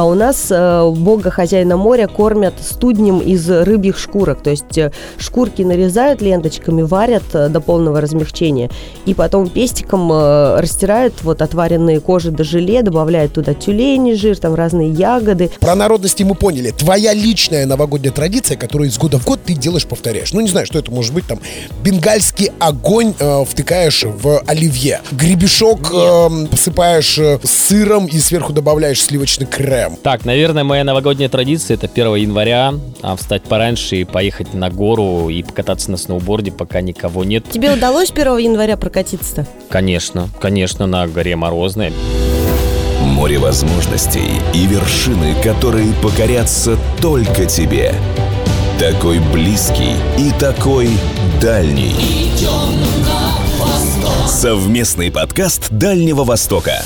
А у нас э, бога хозяина моря кормят студнем из рыбьих шкурок. То есть э, шкурки нарезают ленточками, варят э, до полного размягчения. И потом пестиком э, растирают вот отваренные кожи до желе, добавляют туда тюлени жир, там разные ягоды. Про народности мы поняли. Твоя личная новогодняя традиция, которую из года в год ты делаешь, повторяешь. Ну, не знаю, что это может быть там. Бенгальский огонь э, втыкаешь в оливье. Гребешок э, посыпаешь сыром и сверху добавляешь сливочный крем. Так, наверное, моя новогодняя традиция это 1 января а, встать пораньше и поехать на гору и покататься на сноуборде, пока никого нет. Тебе удалось 1 января прокатиться-то? Конечно, конечно, на горе Морозной. Море возможностей и вершины, которые покорятся только тебе. Такой близкий и такой дальний. Совместный подкаст Дальнего Востока.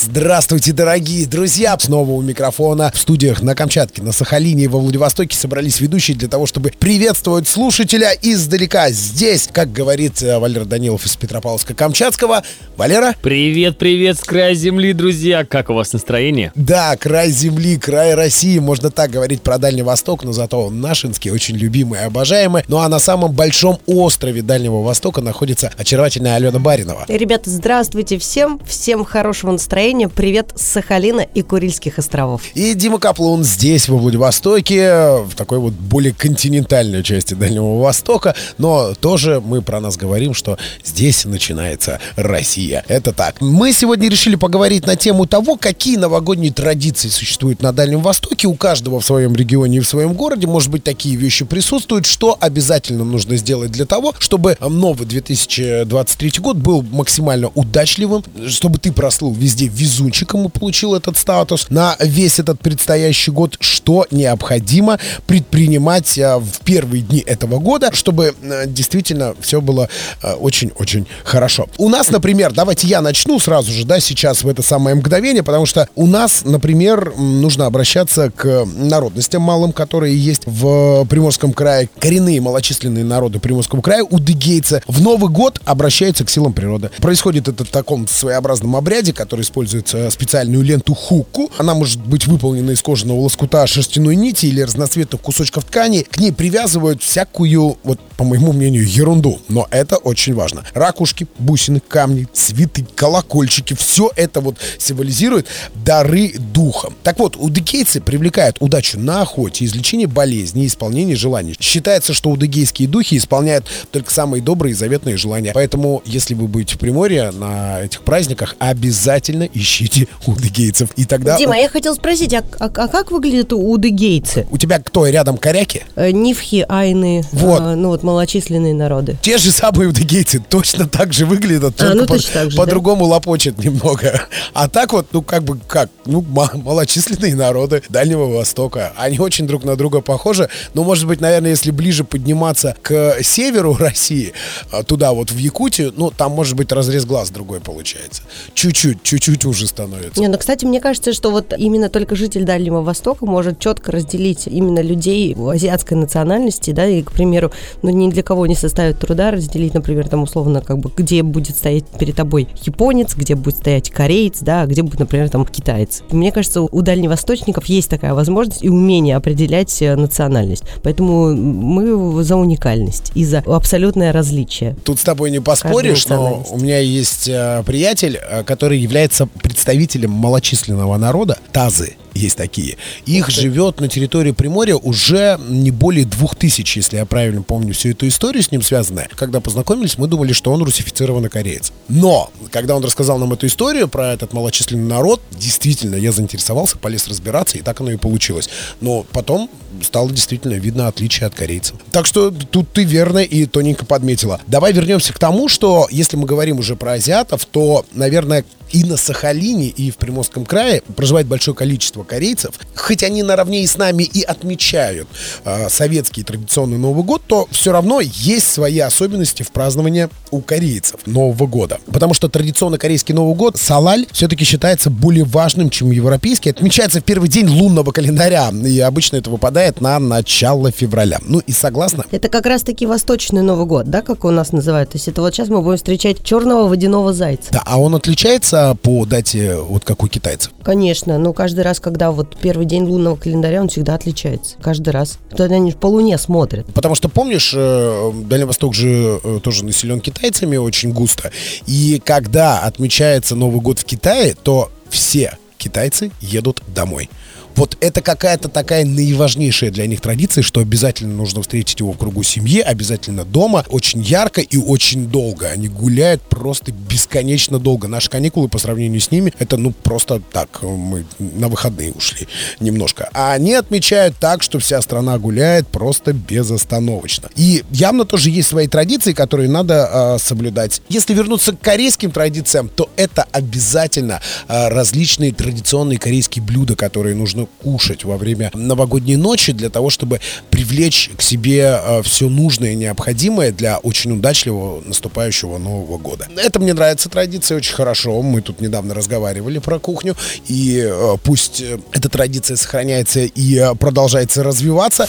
Здравствуйте, дорогие друзья! Снова у микрофона в студиях на Камчатке, на Сахалине и во Владивостоке собрались ведущие для того, чтобы приветствовать слушателя издалека. Здесь, как говорит э, Валера Данилов из Петропавловска-Камчатского. Валера? Привет, привет с края земли, друзья! Как у вас настроение? Да, край земли, край России. Можно так говорить про Дальний Восток, но зато он нашинский, очень любимый и обожаемый. Ну а на самом большом острове Дальнего Востока находится очаровательная Алена Баринова. Ребята, здравствуйте всем, всем хорошего настроения. Привет с Сахалина и Курильских островов. И Дима Каплун здесь, во Владивостоке, в такой вот более континентальной части Дальнего Востока. Но тоже мы про нас говорим, что здесь начинается Россия. Это так. Мы сегодня решили поговорить на тему того, какие новогодние традиции существуют на Дальнем Востоке. У каждого в своем регионе и в своем городе, может быть, такие вещи присутствуют. Что обязательно нужно сделать для того, чтобы новый 2023 год был максимально удачливым, чтобы ты прослыл везде везунчиком и получил этот статус на весь этот предстоящий год, что необходимо предпринимать э, в первые дни этого года, чтобы э, действительно все было э, очень-очень хорошо. У нас, например, давайте я начну сразу же, да, сейчас в это самое мгновение, потому что у нас, например, нужно обращаться к народностям малым, которые есть в Приморском крае, коренные малочисленные народы Приморского края, удыгейцы, в Новый год обращаются к силам природы. Происходит это в таком своеобразном обряде, который используется использует специальную ленту хуку. Она может быть выполнена из кожаного лоскута, шерстяной нити или разноцветных кусочков ткани. К ней привязывают всякую, вот по моему мнению, ерунду. Но это очень важно. Ракушки, бусины, камни, цветы, колокольчики. Все это вот символизирует дары духа. Так вот, удыгейцы привлекают удачу на охоте, излечение болезней, исполнение желаний. Считается, что удыгейские духи исполняют только самые добрые и заветные желания. Поэтому, если вы будете в Приморье на этих праздниках, обязательно ищите удыгейцев. И тогда... Дима, я хотел спросить, а, а, а как выглядят удыгейцы? У тебя кто рядом коряки? Э, нифхи, айны, Вот. э, ну вот малочисленные народы. Те же самые удыгейцы точно так же выглядят, А, только ну по- по-другому лопочет немного. А так вот, ну как бы как, ну ма- малочисленные народы Дальнего Востока. Они очень друг на друга похожи. Но, может быть, наверное, если ближе подниматься к северу России, а, туда вот в Якутию, ну там может быть разрез глаз другой получается. Чуть-чуть, чуть-чуть уже становится. Не, ну, кстати, мне кажется, что вот именно только житель Дальнего Востока может четко разделить именно людей азиатской национальности, да, и, к примеру, ну, ни для кого не составит труда разделить, например, там, условно, как бы, где будет стоять перед тобой японец, где будет стоять кореец, да, где будет, например, там, китаец. Мне кажется, у дальневосточников есть такая возможность и умение определять э, национальность. Поэтому мы за уникальность и за абсолютное различие. Тут с тобой не поспоришь, но у меня есть э, приятель, э, который является представителем малочисленного народа, тазы есть такие. Их живет на территории Приморья уже не более двух тысяч, если я правильно помню всю эту историю с ним связанная. Когда познакомились, мы думали, что он русифицированный кореец. Но, когда он рассказал нам эту историю про этот малочисленный народ, действительно, я заинтересовался, полез разбираться, и так оно и получилось. Но потом стало действительно видно отличие от корейцев. Так что тут ты верно и тоненько подметила. Давай вернемся к тому, что если мы говорим уже про азиатов, то, наверное, и на Сахалине, и в Приморском крае проживает большое количество корейцев. Хоть они наравне и с нами и отмечают э, советский традиционный Новый год, то все равно есть свои особенности в праздновании у корейцев Нового года. Потому что традиционно корейский Новый год, Салаль, все-таки считается более важным, чем европейский. Отмечается в первый день лунного календаря, и обычно это выпадает на начало февраля. Ну и согласно Это как раз-таки восточный Новый год, да, как у нас называют? То есть это вот сейчас мы будем встречать черного водяного зайца. Да, а он отличается отличается по дате, вот как у китайцев? Конечно, но каждый раз, когда вот первый день лунного календаря, он всегда отличается. Каждый раз. Тогда они по луне смотрят. Потому что, помнишь, э, Дальний Восток же э, тоже населен китайцами очень густо. И когда отмечается Новый год в Китае, то все китайцы едут домой. Вот это какая-то такая наиважнейшая для них традиция, что обязательно нужно встретить его в кругу семьи, обязательно дома, очень ярко и очень долго. Они гуляют просто бесконечно долго. Наши каникулы по сравнению с ними, это ну просто так, мы на выходные ушли немножко. А они отмечают так, что вся страна гуляет просто безостановочно. И явно тоже есть свои традиции, которые надо э, соблюдать. Если вернуться к корейским традициям, то это обязательно э, различные традиционные корейские блюда, которые нужно кушать во время новогодней ночи для того, чтобы привлечь к себе э, все нужное и необходимое для очень удачливого наступающего Нового года. Это мне нравится традиция очень хорошо. Мы тут недавно разговаривали про кухню, и э, пусть э, эта традиция сохраняется и продолжается развиваться.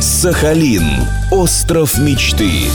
Сахалин. Остров мечты.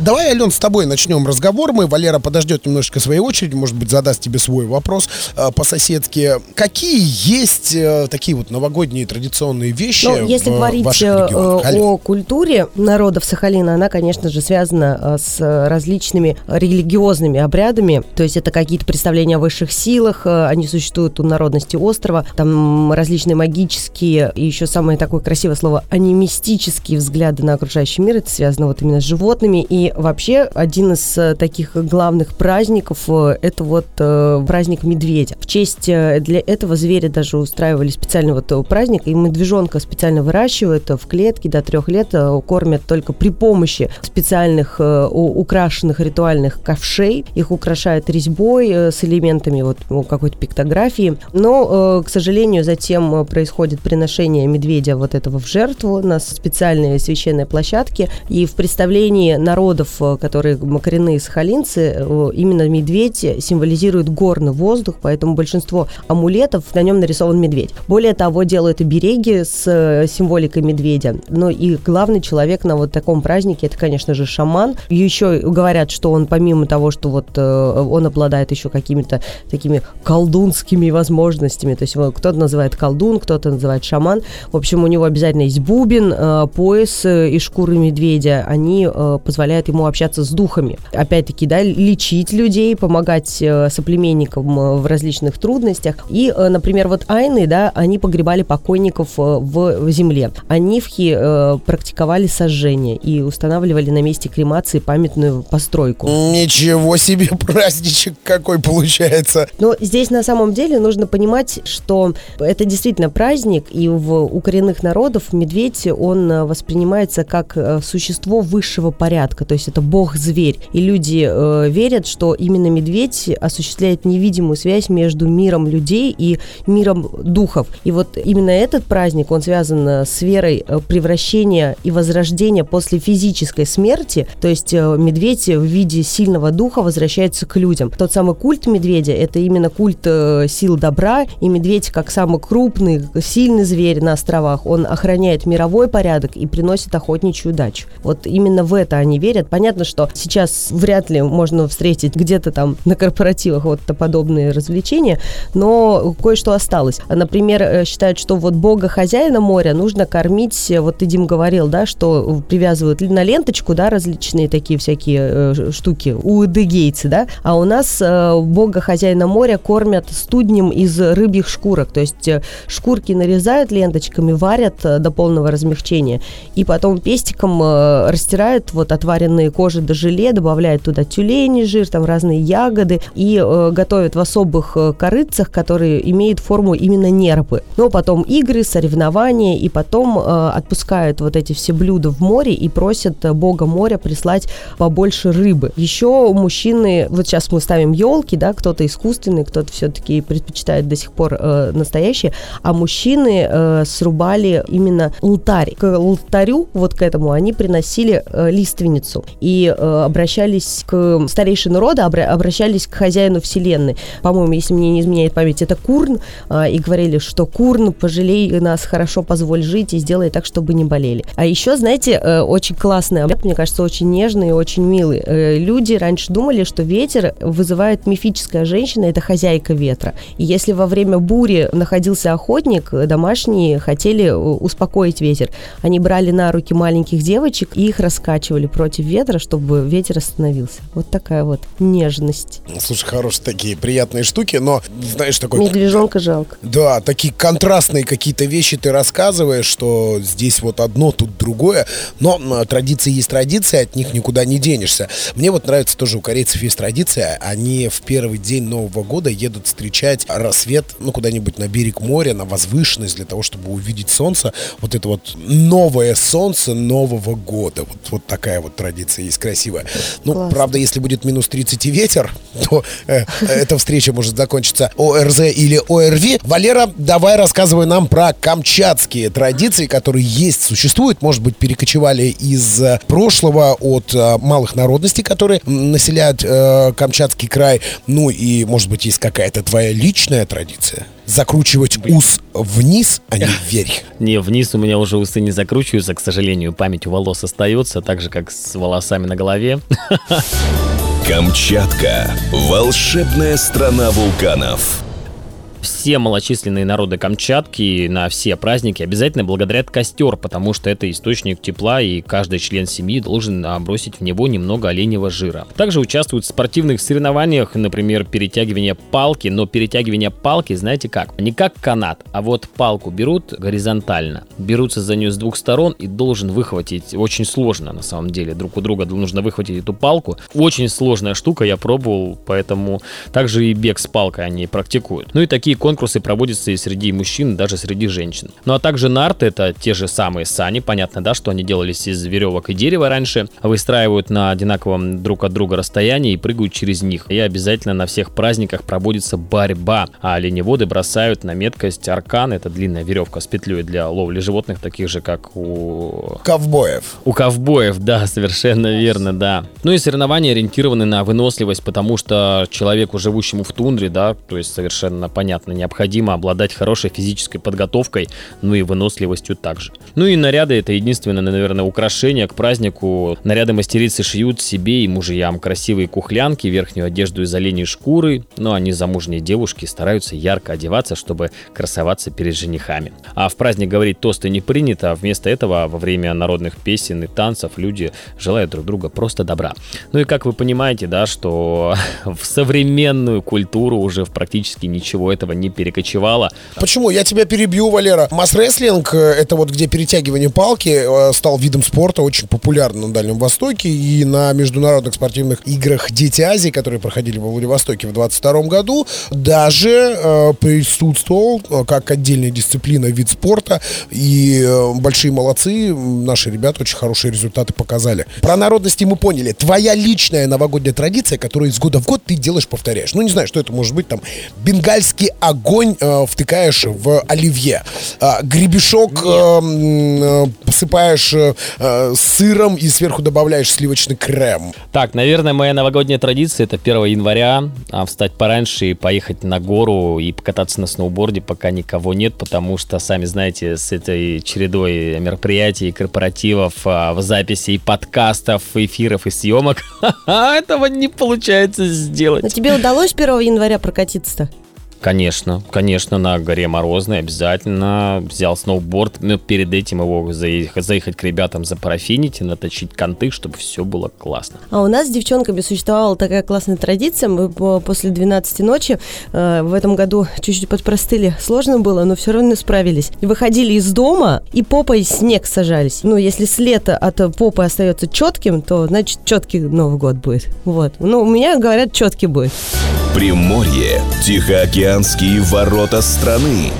Давай, Ален, с тобой начнем разговор. Мы, Валера подождет немножко своей очереди, может быть, задаст тебе свой вопрос э, по-соседски. Какие есть э, такие вот новогодние традиционные вещи Ну, если в говорить ваших э, регионах? Ален? о культуре народов Сахалина, она, конечно же, связана э, с различными религиозными обрядами. То есть это какие-то представления о высших силах, э, они существуют у народности острова. Там различные магические и еще самое такое красивое слово анимистические взгляды на окружающий мир. Это связано вот именно с животными. И вообще один из э, таких главных праздников э, это вот э, праздник медведя. В честь для этого зверя даже устраивали специальный вот праздник, и медвежонка специально выращивают в клетке до трех лет, кормят только при помощи специальных украшенных ритуальных ковшей. Их украшают резьбой с элементами вот какой-то пиктографии. Но, к сожалению, затем происходит приношение медведя вот этого в жертву на специальной священной площадке. И в представлении народов, э, которые коренные сахалинцы, э, именно медведь символизирует горный воздух, поэтому большинство амулетов на нем нарисован медведь. Более того, делают обереги с э, символикой медведя. Ну и главный человек на вот таком празднике, это, конечно же, шаман. Еще говорят, что он помимо того, что вот он обладает еще какими-то такими колдунскими возможностями, то есть кто-то называет колдун, кто-то называет шаман. В общем, у него обязательно есть бубен, пояс из шкуры медведя. Они э, позволяют ему общаться с духами. Опять-таки, да, лечить людей, помогать э, соплеменникам э, в различных трудностях. И, э, например, вот айны, да, они погребали покойников в, земле. А нивхи практиковали сожжение и устанавливали на месте кремации памятную постройку. Ничего себе праздничек какой получается. Но здесь на самом деле нужно понимать, что это действительно праздник, и в, у коренных народов медведь, он воспринимается как существо высшего порядка, то есть это бог-зверь. И люди э, верят, что именно медведь осуществляет невидимую связь между миром людей и миром духов. И вот именно этот праздник, он связан э, с верой э, превращения и возрождения после физической смерти, то есть э, медведь в виде сильного духа возвращается к людям. Тот самый культ медведя, это именно культ сил добра, и медведь, как самый крупный, сильный зверь на островах, он охраняет мировой порядок и приносит охотничью удачу. Вот именно в это они верят. Понятно, что сейчас вряд ли можно встретить где-то там на корпоративах вот подобные развлечения, но кое-что осталось. Например, э, считают, что вот бога хозяина моря нужно кормить, э, вот ты, Дим, говорил, да, что привязывают на ленточку, да, различные такие всякие э, штуки, у эдыгейцы, да, а у нас э, бога хозяина моря кормят студнем из рыбьих шкурок, то есть э, шкурки нарезают ленточками, варят э, до полного размягчения, и потом пестиком э, растирают вот отваренные кожи до желе, добавляют туда тюлени жир, там разные ягоды, и э, готовят в особых э, корыцах, которые имеют форму именно нерпы. Но потом игры, соревнования, и потом э, отпускают вот эти все блюда в море и просят э, бога моря прислать побольше рыбы. Еще мужчины, вот сейчас мы ставим елки, да, кто-то искусственный, кто-то все-таки предпочитает до сих пор э, настоящие, а мужчины э, срубали именно алтарь. К алтарю, вот к этому, они приносили э, лиственницу. Солнцу. И э, обращались к старейшину рода, обра- обращались к хозяину вселенной. По-моему, если мне не изменяет память, это Курн. Э, и говорили, что Курн, пожалей нас, хорошо позволь жить и сделай так, чтобы не болели. А еще, знаете, э, очень классный обряд, мне кажется, очень нежный и очень милый. Э, люди раньше думали, что ветер вызывает мифическая женщина, это хозяйка ветра. И если во время бури находился охотник, домашние хотели э, успокоить ветер. Они брали на руки маленьких девочек и их раскачивали против ветра, чтобы ветер остановился. Вот такая вот нежность. Слушай, хорошие такие приятные штуки, но, знаешь, такой... Медвежонка жалко. Да, такие контрастные какие-то вещи ты рассказываешь, что здесь вот одно, тут другое. Но традиции есть традиции, от них никуда не денешься. Мне вот нравится тоже у корейцев есть традиция. Они в первый день Нового года едут встречать рассвет, ну, куда-нибудь на берег моря, на возвышенность, для того, чтобы увидеть солнце. Вот это вот новое солнце Нового года. Вот, вот такая вот традиция есть красивая. Ну, Классно. правда, если будет минус 30 и ветер, то э, эта встреча может закончиться ОРЗ или ОРВИ. Валера, давай рассказывай нам про камчатские традиции, которые есть, существуют, может быть, перекочевали из э, прошлого от э, малых народностей, которые населяют э, Камчатский край. Ну и, может быть, есть какая-то твоя личная традиция? Закручивать ус вниз, а не вверх. Не, вниз у меня уже усы не закручиваются, к сожалению, память у волос остается, так же, как с волосами на голове. Камчатка. Волшебная страна вулканов. Все малочисленные народы Камчатки на все праздники обязательно благодарят костер, потому что это источник тепла, и каждый член семьи должен бросить в него немного оленевого жира. Также участвуют в спортивных соревнованиях, например, перетягивание палки, но перетягивание палки, знаете как? Не как канат, а вот палку берут горизонтально, берутся за нее с двух сторон и должен выхватить, очень сложно на самом деле, друг у друга нужно выхватить эту палку. Очень сложная штука, я пробовал, поэтому также и бег с палкой они практикуют. Ну и такие конкурсы проводятся и среди мужчин, даже среди женщин. Ну а также нарты, это те же самые сани, понятно, да, что они делались из веревок и дерева раньше, выстраивают на одинаковом друг от друга расстоянии и прыгают через них. И обязательно на всех праздниках проводится борьба, а оленеводы бросают на меткость аркан, это длинная веревка с петлей для ловли животных, таких же, как у Ковбоев. у ковбоев, да, совершенно верно, да. Ну и соревнования ориентированы на выносливость, потому что человеку, живущему в тундре, да, то есть совершенно понятно, необходимо обладать хорошей физической подготовкой, ну и выносливостью также. Ну и наряды это единственное, наверное, украшение к празднику. Наряды мастерицы шьют себе и мужьям красивые кухлянки, верхнюю одежду из оленей шкуры, ну а незамужние девушки стараются ярко одеваться, чтобы красоваться перед женихами. А в праздник говорить тосты не принято, а вместо этого во время народных песен и танцев люди желают друг друга просто добра. Ну и как вы понимаете, да, что в современную культуру уже практически ничего этого не перекочевало. Почему? Я тебя перебью, Валера. Масс-рестлинг, э, это вот где перетягивание палки, э, стал видом спорта очень популярным на Дальнем Востоке. И на международных спортивных играх Дети Азии, которые проходили во Владивостоке в 22 году, даже э, присутствовал э, как отдельная дисциплина, вид спорта. И э, большие молодцы, наши ребята очень хорошие результаты показали. Про народности мы поняли. Твоя личная новогодняя традиция, которую из года в год ты делаешь, повторяешь. Ну, не знаю, что это может быть там. Бенгальский огонь э, втыкаешь в оливье. А, гребешок э, э, посыпаешь э, э, сыром и сверху добавляешь сливочный крем. Так, наверное, моя новогодняя традиция это 1 января а, встать пораньше и поехать на гору и покататься на сноуборде, пока никого нет, потому что, сами знаете, с этой чередой мероприятий, корпоративов, а, в записи и подкастов, эфиров и съемок, этого не получается сделать. Но тебе удалось 1 января прокатиться-то? Конечно, конечно, на горе Морозной обязательно взял сноуборд, но перед этим его заехать, заехать к ребятам запарафинить и наточить конты, чтобы все было классно. А у нас с девчонками существовала такая классная традиция. Мы по- после 12 ночи э, в этом году чуть-чуть подпростыли. Сложно было, но все равно справились. Выходили из дома и попой снег сажались. Ну, если след от попы остается четким, то значит четкий Новый год будет. Вот. Ну, у меня говорят, четкий будет. Приморье. Тихоокеанские ворота страны.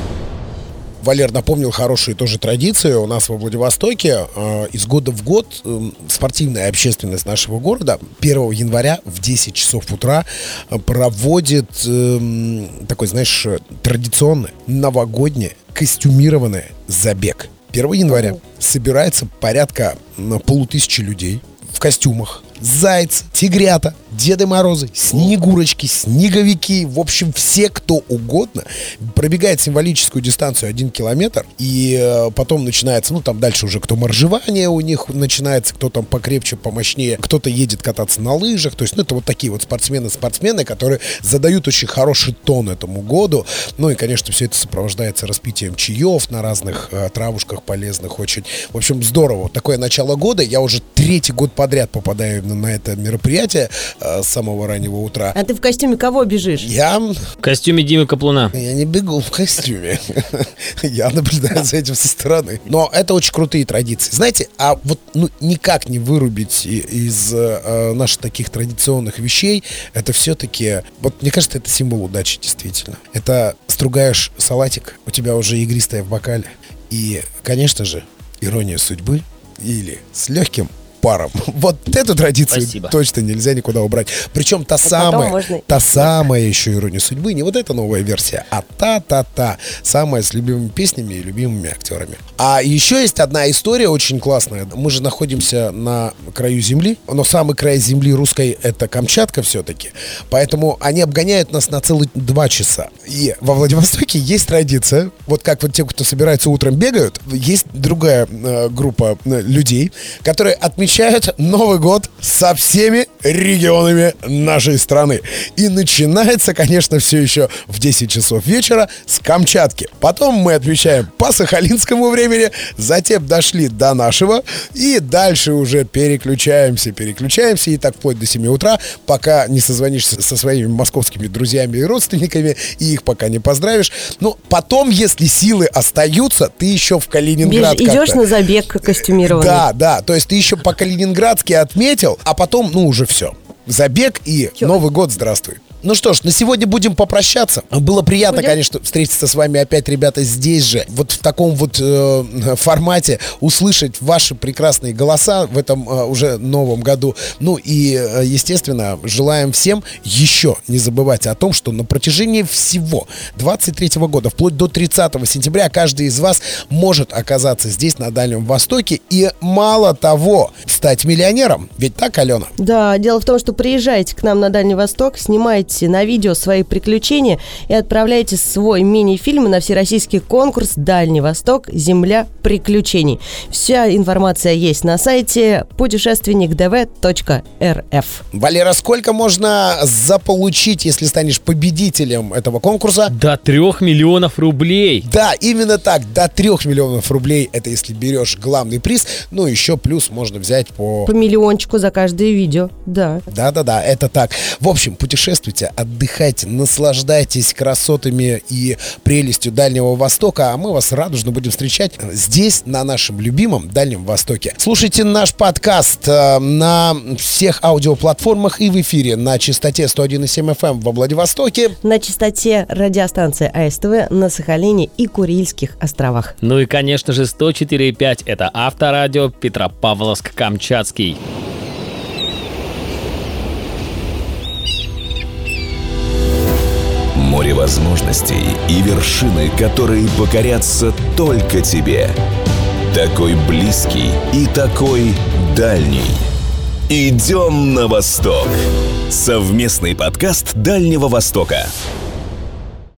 Валер напомнил хорошие тоже традиции у нас во Владивостоке. Э, из года в год э, спортивная общественность нашего города 1 января в 10 часов утра э, проводит э, такой, знаешь, традиционный новогодний костюмированный забег. 1 января собирается порядка полутысячи людей в костюмах. Зайцы, тигрята, Деды Морозы, Снегурочки, Снеговики, в общем, все, кто угодно, пробегает символическую дистанцию один километр, и э, потом начинается, ну, там дальше уже кто моржевание у них начинается, кто там покрепче, помощнее, кто-то едет кататься на лыжах, то есть, ну, это вот такие вот спортсмены-спортсмены, которые задают очень хороший тон этому году, ну, и, конечно, все это сопровождается распитием чаев на разных э, травушках полезных, очень, в общем, здорово. Такое начало года, я уже третий год подряд попадаю на, на это мероприятие, э, с самого раннего утра. А ты в костюме кого бежишь? Я... В костюме Димы Каплуна. Я не бегу в костюме. Я наблюдаю за этим со стороны. Но это очень крутые традиции. Знаете, а вот ну, никак не вырубить из э, наших таких традиционных вещей, это все-таки, вот мне кажется, это символ удачи, действительно. Это стругаешь салатик, у тебя уже игристая в бокале. И, конечно же, ирония судьбы или с легким паром. Вот эту традицию Спасибо. точно нельзя никуда убрать. Причем та потом самая, можно та самая еще ирония судьбы, не вот эта новая версия, а та-та-та, самая с любимыми песнями и любимыми актерами. А еще есть одна история очень классная. Мы же находимся на краю земли, но самый край земли русской это Камчатка все-таки. Поэтому они обгоняют нас на целых два часа. И во Владивостоке есть традиция, вот как вот те, кто собирается утром бегают, есть другая э, группа э, людей, которые отмечают Новый год со всеми регионами нашей страны. И начинается, конечно, все еще в 10 часов вечера с Камчатки. Потом мы отмечаем по сахалинскому времени, затем дошли до нашего, и дальше уже переключаемся, переключаемся, и так вплоть до 7 утра, пока не созвонишься со своими московскими друзьями и родственниками, и их пока не поздравишь. Ну, потом, если силы остаются, ты еще в Калининград Беж- идешь на забег костюмированный. да, да. То есть ты еще по Калининградски отметил, а потом, ну, уже все. Забег и Чё? Новый год, здравствуй. Ну что ж, на сегодня будем попрощаться. Было приятно, Будем? конечно, встретиться с вами опять, ребята, здесь же, вот в таком вот э, формате, услышать ваши прекрасные голоса в этом э, уже новом году. Ну и, э, естественно, желаем всем еще не забывать о том, что на протяжении всего 23 года, вплоть до 30 сентября, каждый из вас может оказаться здесь, на Дальнем Востоке, и мало того, стать миллионером. Ведь так, Алена? Да, дело в том, что приезжайте к нам на Дальний Восток, снимайте на видео свои приключения и отправляйте свой мини-фильм на всероссийский конкурс «Дальний Восток. Земля приключений». Вся информация есть на сайте путешественникдв.рф. Валера, сколько можно заполучить, если станешь победителем этого конкурса? До трех миллионов рублей. Да, именно так, до 3 миллионов рублей, это если берешь главный приз, ну еще плюс можно взять по... По миллиончику за каждое видео, да. Да-да-да, это так. В общем, путешествуйте, отдыхайте, наслаждайтесь красотами и прелестью Дальнего Востока, а мы вас радужно будем встречать здесь, на нашем любимом Дальнем Востоке. Слушайте наш подкаст э, на всех аудиоплатформах и в эфире на частоте 101,7 FM эм во Владивостоке. На частоте радиостанции АСТВ на Сахалине и Курильских островах. Ну и, конечно же, 104,5 это авторадио Петропавловск-Камчатский. Море возможностей и вершины, которые покорятся только тебе. Такой близкий и такой дальний. Идем на восток. Совместный подкаст Дальнего Востока.